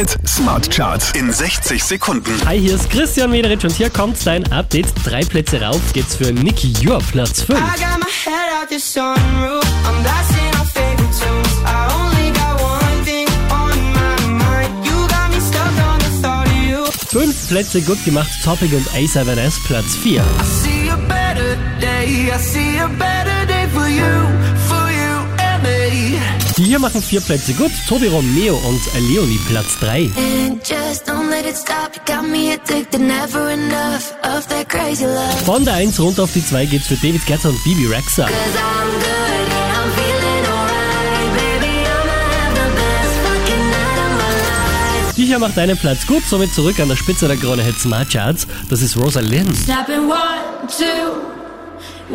Hit Smart Charts in 60 Sekunden. Hi, hier ist Christian Mederich und hier kommt dein Update. Drei Plätze rauf geht's für Nicky Jur, Platz 5. I got my head out the sunroof. I'm blasting our favorite tunes. I only got one thing on my mind. You got me stuck on the thought of you. Fünf Plätze gut gemacht, Topic und A7S, Platz 4. I see a better day. I see a better Hier machen vier Plätze gut, Tobi Romeo und Leonie, Platz 3. And just don't let it stop. You got me addicted, never enough of that crazy love. Von der 1 runter auf die 2 geht's für David Guetta und Bibi Rexa. Die hier macht einen Platz gut, somit zurück an der Spitze der Krone Hit Smart Charts. Das ist Rosa Lynn. Snapping one, two,